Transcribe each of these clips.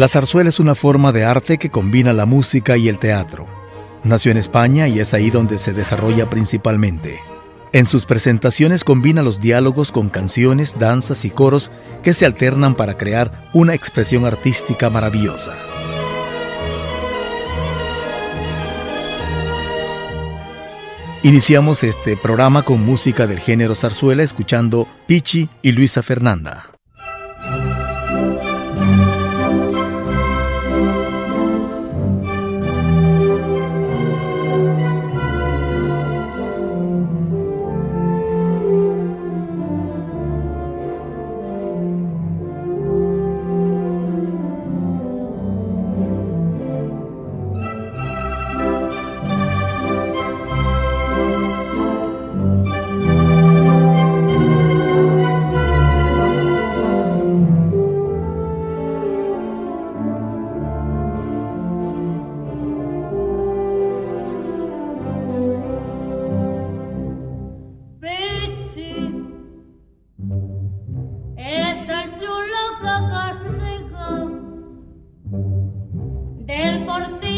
La zarzuela es una forma de arte que combina la música y el teatro. Nació en España y es ahí donde se desarrolla principalmente. En sus presentaciones combina los diálogos con canciones, danzas y coros que se alternan para crear una expresión artística maravillosa. Iniciamos este programa con música del género zarzuela escuchando Pichi y Luisa Fernanda. Hasta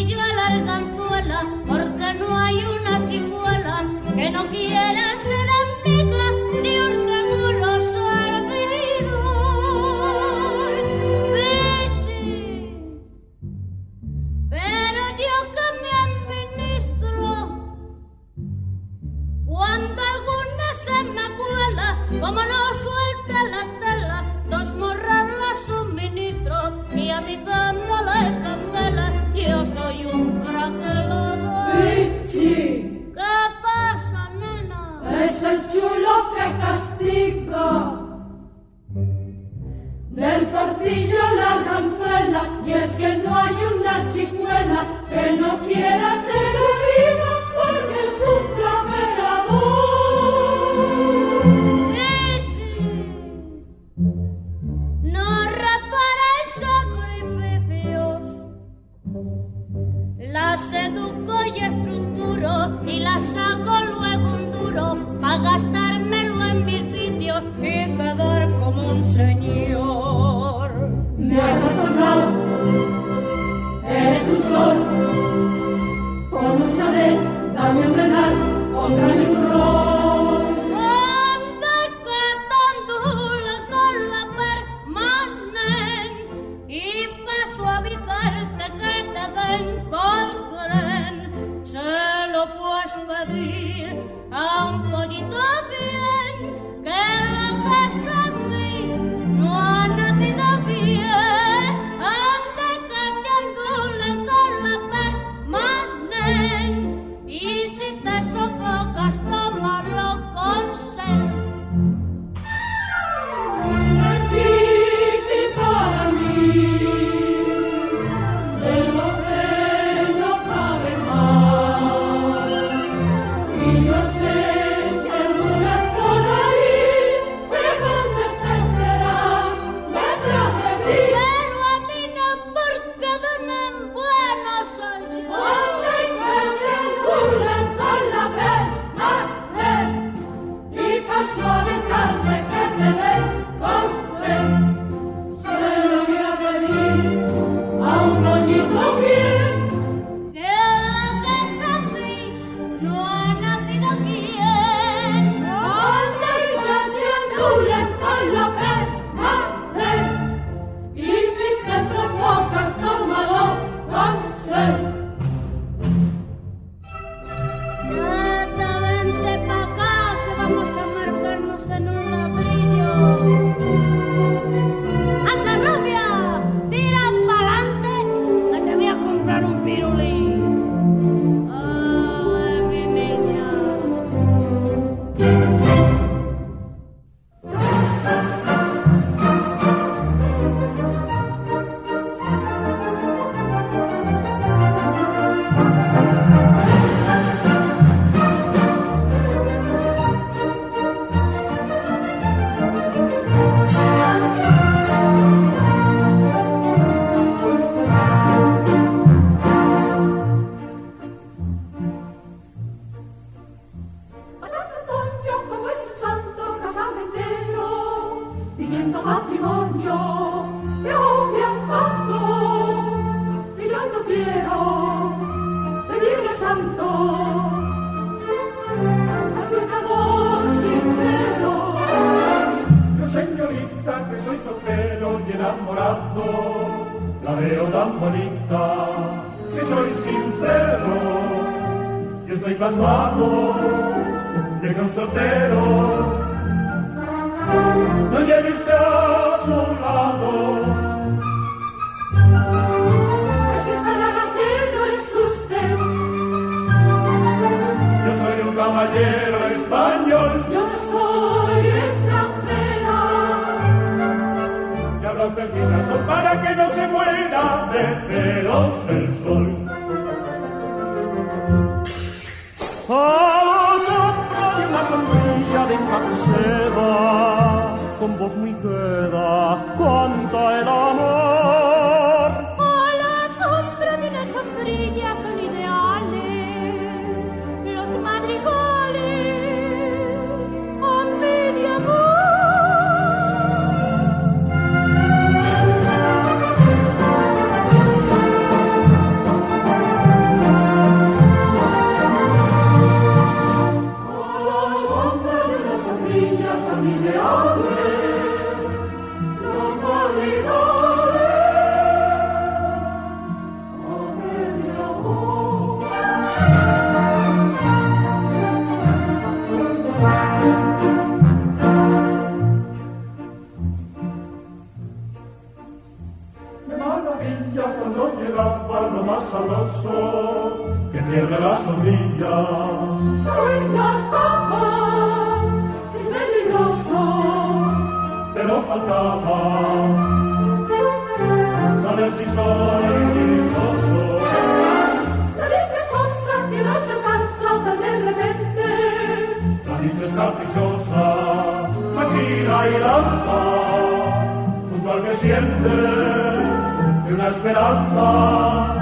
matrimonio che abbiamo fatto y yo no quiero pedirle santo. Así un amor sincero. Yo señorita que soy soltero y enamorado la veo tan bonita que soy sincero. Y estoy pasmado de que un soltero. No lleve usted a su lado. es usted. Yo soy un caballero español. Yo no soy extranjera. Y hablas de son para que no se muera de celos del sol. A la sombra de una sombrilla de encapuceda, con voz muy queda, canta el amor. per me la somiglia. Quella capa, si sveglia il rosso, te lo faltava, sapersi solo il rosso. La legge scossa ti lascia tan da nelle vente, la legge scarpicciosa, ma gira e lanza, un qualche siente, di una speranza,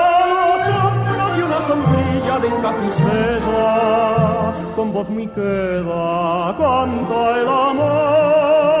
con voz muy queda, canta el amor.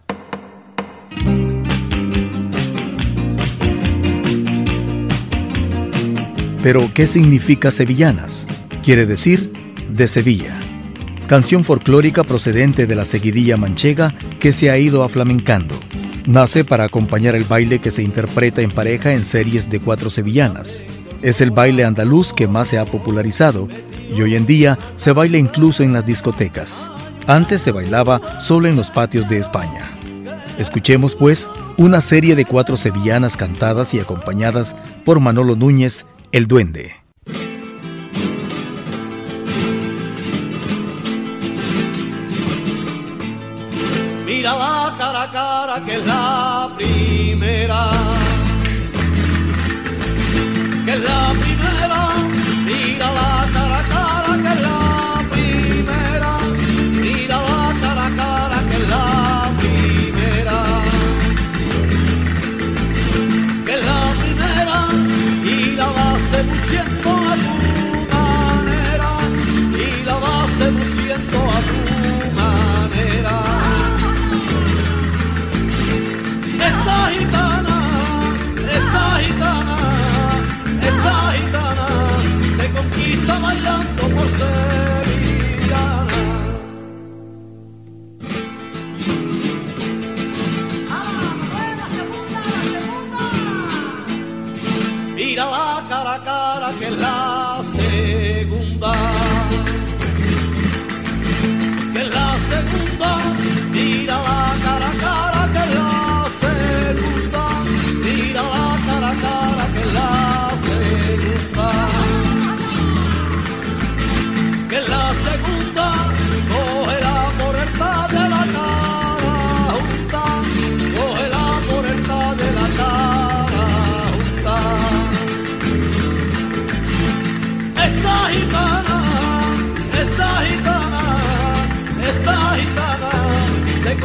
Pero, ¿qué significa sevillanas? Quiere decir de Sevilla. Canción folclórica procedente de la seguidilla manchega que se ha ido aflamencando. Nace para acompañar el baile que se interpreta en pareja en series de cuatro sevillanas. Es el baile andaluz que más se ha popularizado y hoy en día se baila incluso en las discotecas. Antes se bailaba solo en los patios de España. Escuchemos, pues, una serie de cuatro sevillanas cantadas y acompañadas por Manolo Núñez, el duende.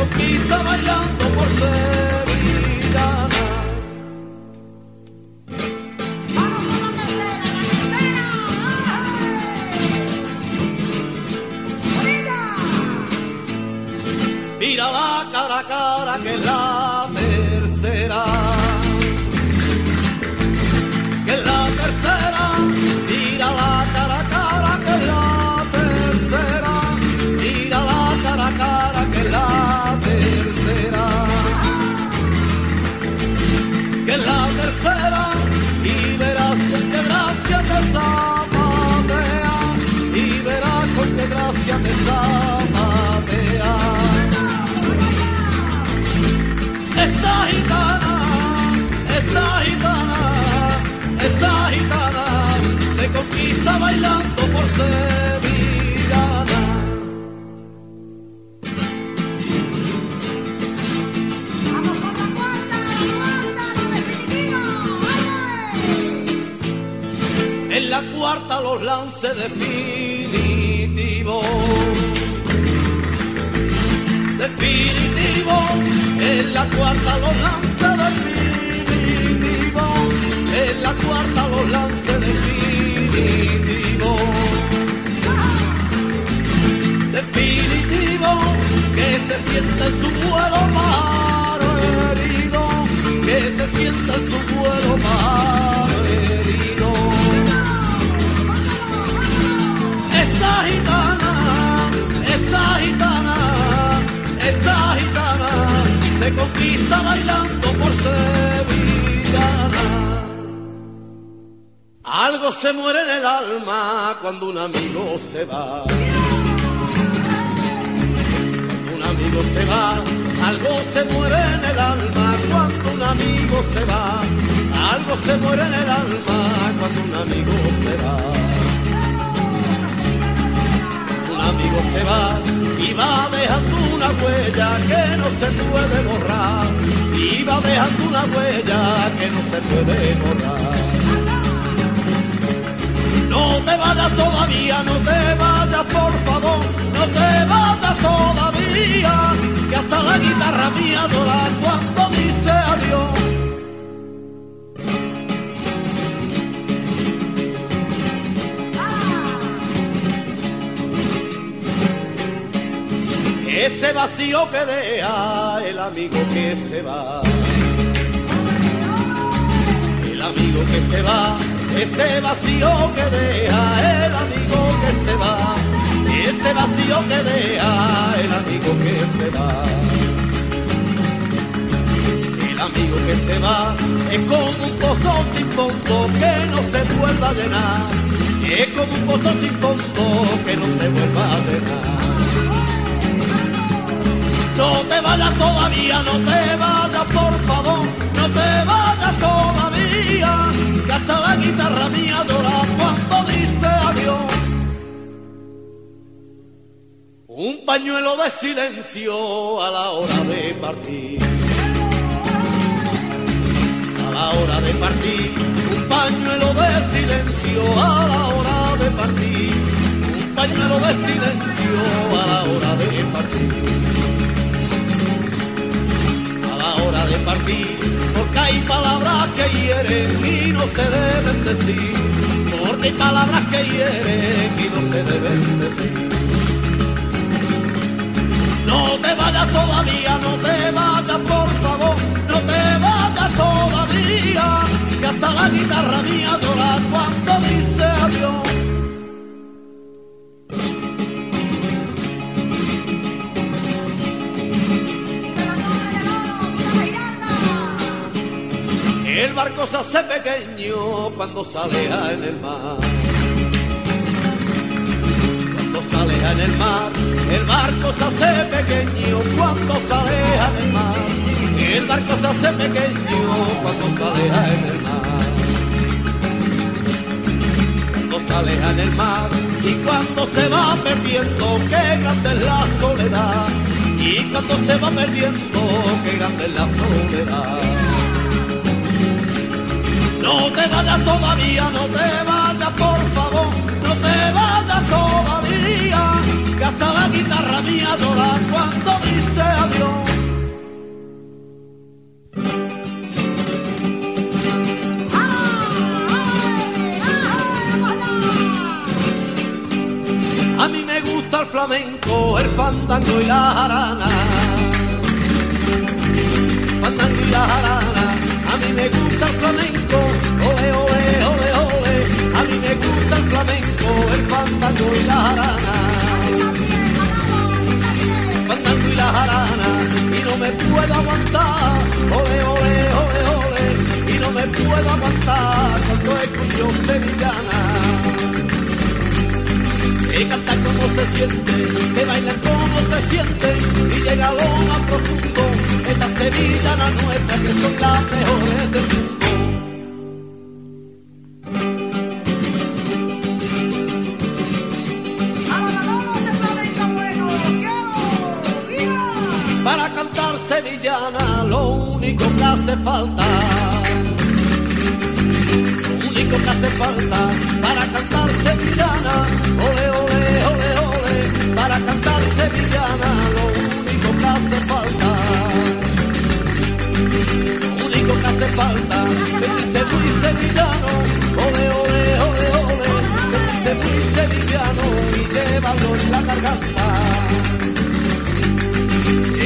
Se conquista bailando por sevillana. Mira la cara cara que es Algo se muere en el alma cuando un amigo se va. Un amigo se va, algo se muere en el alma cuando un amigo se va. Algo se muere en el alma cuando un amigo se va un amigo se va y va dejando una huella que no se puede borrar. Y va dejando una huella que no se puede borrar. No te vayas todavía, no te vayas por favor, no te vayas todavía, que hasta la guitarra mía adora cuando dice adiós. Ese vacío que deja el amigo que se va. El amigo que se va, ese vacío que deja el amigo que se va. Ese vacío que deja el amigo que se va. El amigo que se va es como un pozo sin fondo que no se vuelva a llenar. Es como un pozo sin fondo que no se vuelva a llenar. No te vayas todavía, no te vayas por favor, no te vayas todavía, la guitarra mía llora cuando dice adiós. Un pañuelo de silencio a la hora de partir. A la hora de partir, un pañuelo de silencio a la hora de partir. Un pañuelo de silencio a la hora de partir a la hora de partir, porque hay palabras que hieren y no se deben decir, porque hay palabras que hieren y no se deben decir. No te vayas todavía, no te vayas por favor, no te vayas todavía, que hasta la guitarra mía llora cuando dice adiós. Barco se hace pequeño cuando sale en el mar. Cuando sale en el mar, el barco se hace pequeño cuando sale en el mar. El barco se hace pequeño cuando sale en el mar. Cuando sale en el mar y cuando se va perdiendo, qué grande es la soledad. Y cuando se va perdiendo, qué grande es la soledad. No te vayas todavía, no te vayas por favor, no te vayas todavía, que hasta la guitarra mía llora cuando dice adiós. A mí me gusta el flamenco, el fandango y la jarana. Fandango y la jarana. A mí me gusta el flamenco, ole, ole, ole, ole. A mí me gusta el flamenco, el fandango y la jarana. Fandango y la jarana. Y no me puedo aguantar, ole, ole, ole, ole. Y no me puedo aguantar cuando escucho sevillana que canta como se siente, que baila como se siente y llega a lo más profundo. Esta Sevilla la nuestra que son las mejores del mundo. Lo único que hace falta lo único que hace falta para cantar sevillana, ole, ole, ole, ole, para cantar sevillana, lo único que hace falta, lo único que hace falta, sentirse muy sevillano, ole, ole, ole, ole, sentirse muy sevillano y llevarlo en la garganta.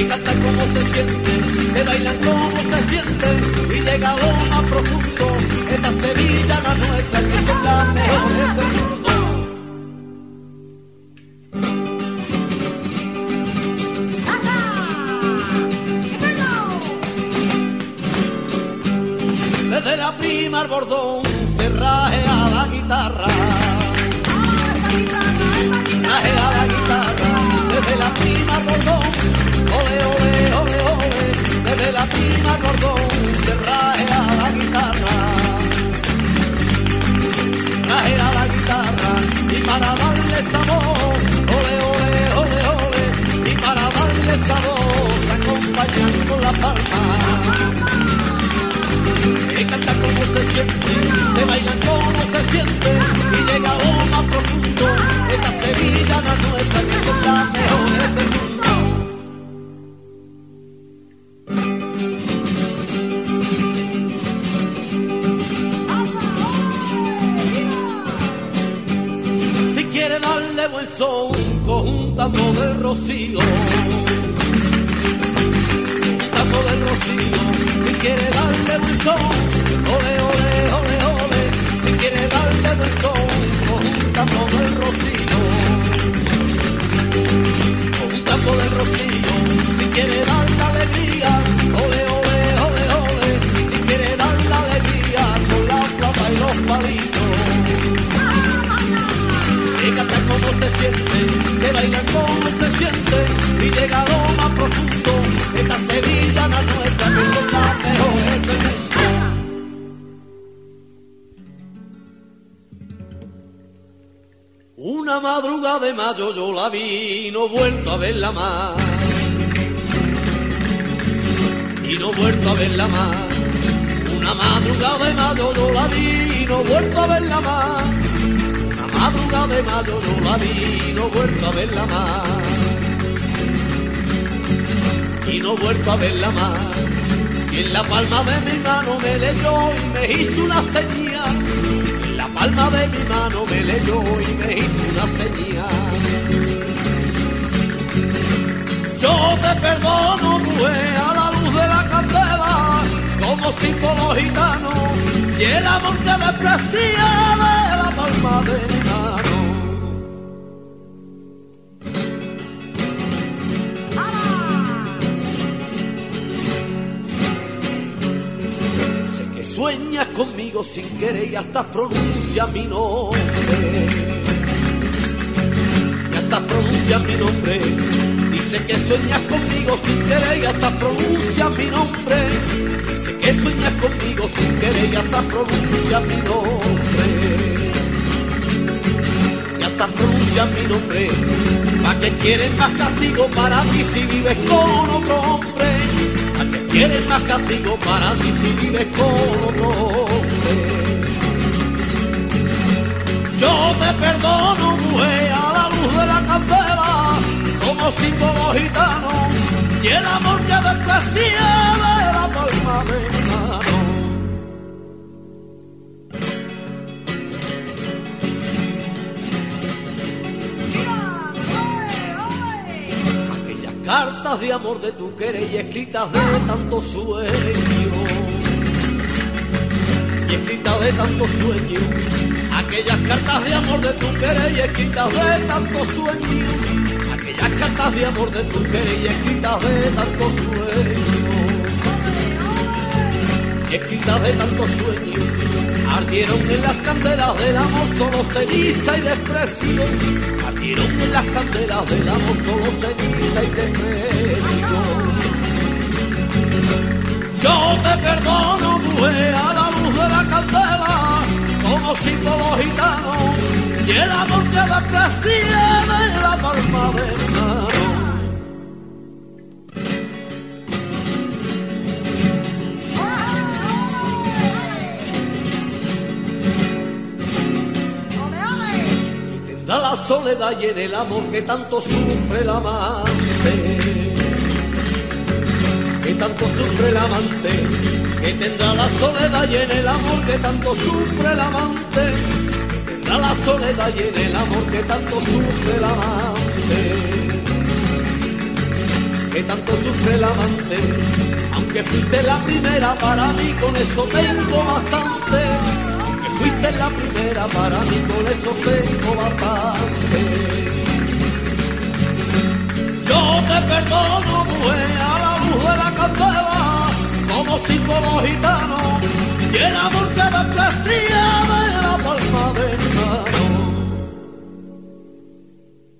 Y canta como se siente, se baila como se siente y llega lo más profundo. Esta Sevilla la nuestra que son las mejores del mundo. Desde la prima al bordón se raje a la guitarra. A la Desde la prima al bordón se raje a la guitarra. Raje a la guitarra. Y para darle sabor. Se siente, que baila como se siente y llega a lo más profundo. Esta Sevilla la nuestra que son las mejores. Una madrugada de mayo yo la vi, no he vuelto a verla más. Y no he vuelto a verla más. Una madrugada de mayo yo la vi, no he vuelto a verla más. Una madrugada de mayo yo la vi, no he vuelto a verla más. Y no he vuelto a verla más. Y en la palma de mi mano me leyó y me hizo una señal. En la palma de mi mano me leyó y me hizo una señal. Yo te perdono, mujer, a la luz de la candela, como símbolo gitano, y el amor te desprecia de la palma de mi mano. Sé que sueñas conmigo sin querer y hasta pronuncia mi nombre. Y hasta pronuncia mi nombre. Dice que sueñas conmigo sin querer y hasta pronuncia mi nombre. Dice que sueñas conmigo sin querer y hasta pronuncia mi nombre. Y hasta pronuncia mi nombre. ¿Para que quieres más castigo para ti si vives con otro hombre? ¿Para que quieres más castigo para ti si vives con otro hombre? Yo te perdono, mujer, a la luz de la candela, de tu querer y escritas de tanto sueño. Y escritas de tanto sueño. Aquellas cartas de amor de tu querer y escritas de tanto sueño. Aquellas cartas de amor de tu querer y escritas de tanto sueño. Y escritas de tanto sueño. Ardieron en las candelas del amor solo ceniza y desprecio. Ardieron en las candelas del amor solo ceniza y desprecio. Yo te perdono, mujer, a la luz de la candela, como símbolo gitano, y el amor que desprecié soledad y en el amor que tanto sufre el amante. Que tanto sufre el amante. Que tendrá la soledad y en el amor que tanto sufre el amante. Que tendrá la soledad y en el amor que tanto sufre el amante. Que tanto sufre el amante. Aunque fuiste la primera para mí, con eso tengo bastante. Fuiste la primera para mí, con eso tengo bastante. Yo te perdono, mujer, a la luz de la candela, como símbolo gitano, y el amor que desprecié de la palma de mi mano.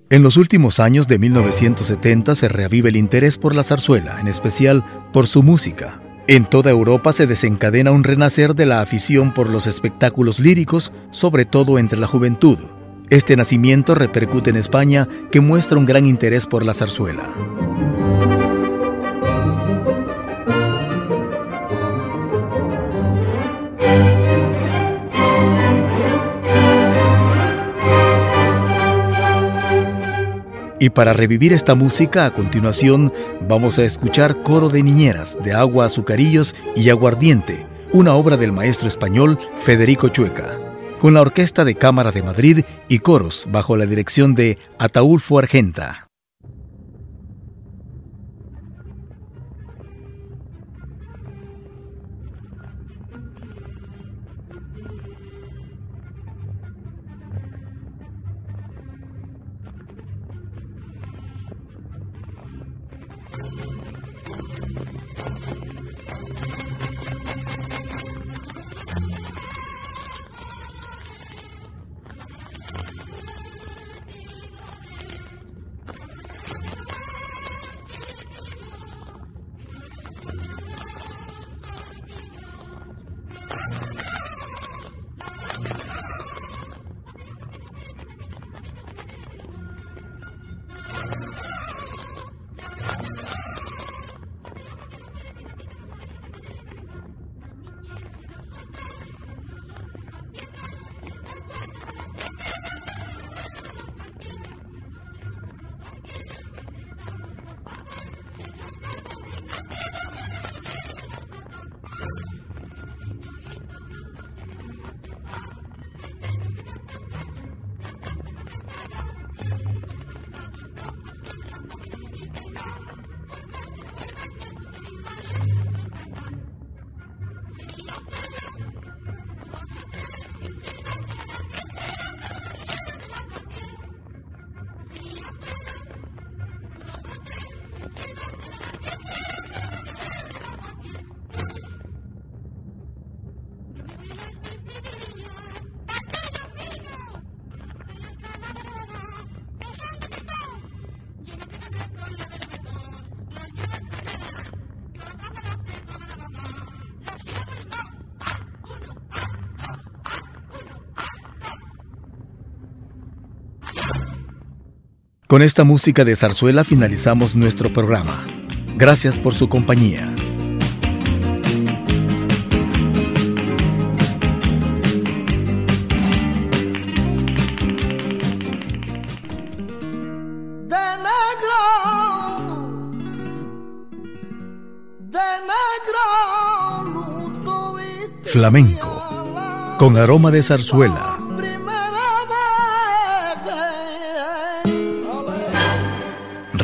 En los últimos años de 1970 se reaviva el interés por la zarzuela, en especial por su música. En toda Europa se desencadena un renacer de la afición por los espectáculos líricos, sobre todo entre la juventud. Este nacimiento repercute en España, que muestra un gran interés por la zarzuela. Y para revivir esta música, a continuación vamos a escuchar Coro de Niñeras de Agua, Azucarillos y Aguardiente, una obra del maestro español Federico Chueca, con la Orquesta de Cámara de Madrid y coros bajo la dirección de Ataulfo Argenta. Con esta música de zarzuela finalizamos nuestro programa. Gracias por su compañía. de negro, de negro, luto viste Flamenco, con aroma de zarzuela.